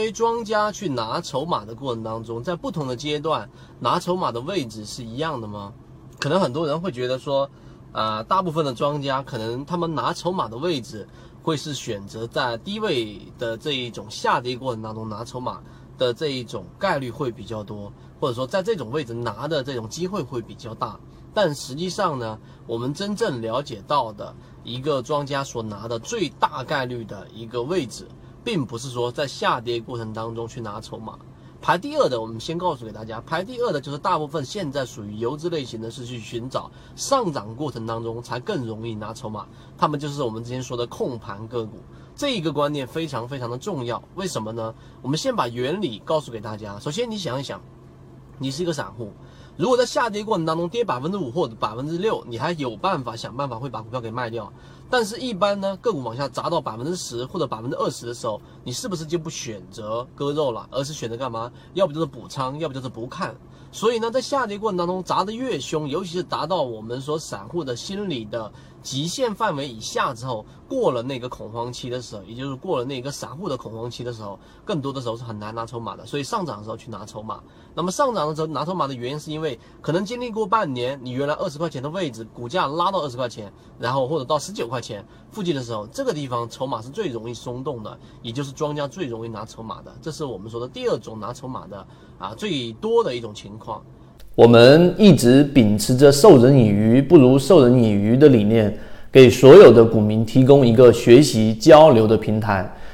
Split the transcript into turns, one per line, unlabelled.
因为庄家去拿筹码的过程当中，在不同的阶段拿筹码的位置是一样的吗？可能很多人会觉得说，啊，大部分的庄家可能他们拿筹码的位置会是选择在低位的这一种下跌过程当中拿筹码的这一种概率会比较多，或者说在这种位置拿的这种机会会比较大。但实际上呢，我们真正了解到的一个庄家所拿的最大概率的一个位置。并不是说在下跌过程当中去拿筹码，排第二的，我们先告诉给大家，排第二的就是大部分现在属于游资类型的，是去寻找上涨过程当中才更容易拿筹码，他们就是我们之前说的控盘个股，这一个观念非常非常的重要。为什么呢？我们先把原理告诉给大家。首先你想一想，你是一个散户。如果在下跌过程当中跌百分之五或者百分之六，你还有办法想办法会把股票给卖掉。但是，一般呢，个股往下砸到百分之十或者百分之二十的时候，你是不是就不选择割肉了，而是选择干嘛？要不就是补仓，要不就是不看。所以呢，在下跌过程当中砸得越凶，尤其是达到我们说散户的心理的极限范围以下之后，过了那个恐慌期的时候，也就是过了那个散户的恐慌期的时候，更多的时候是很难拿筹码的。所以上涨的时候去拿筹码。那么上涨的时候拿筹码的原因，是因为可能经历过半年，你原来二十块钱的位置，股价拉到二十块钱，然后或者到十九块钱附近的时候，这个地方筹码是最容易松动的，也就是庄家最容易拿筹码的。这是我们说的第二种拿筹码的啊最多的一种情况。
我们一直秉持着授人以鱼不如授人以渔的理念，给所有的股民提供一个学习交流的平台。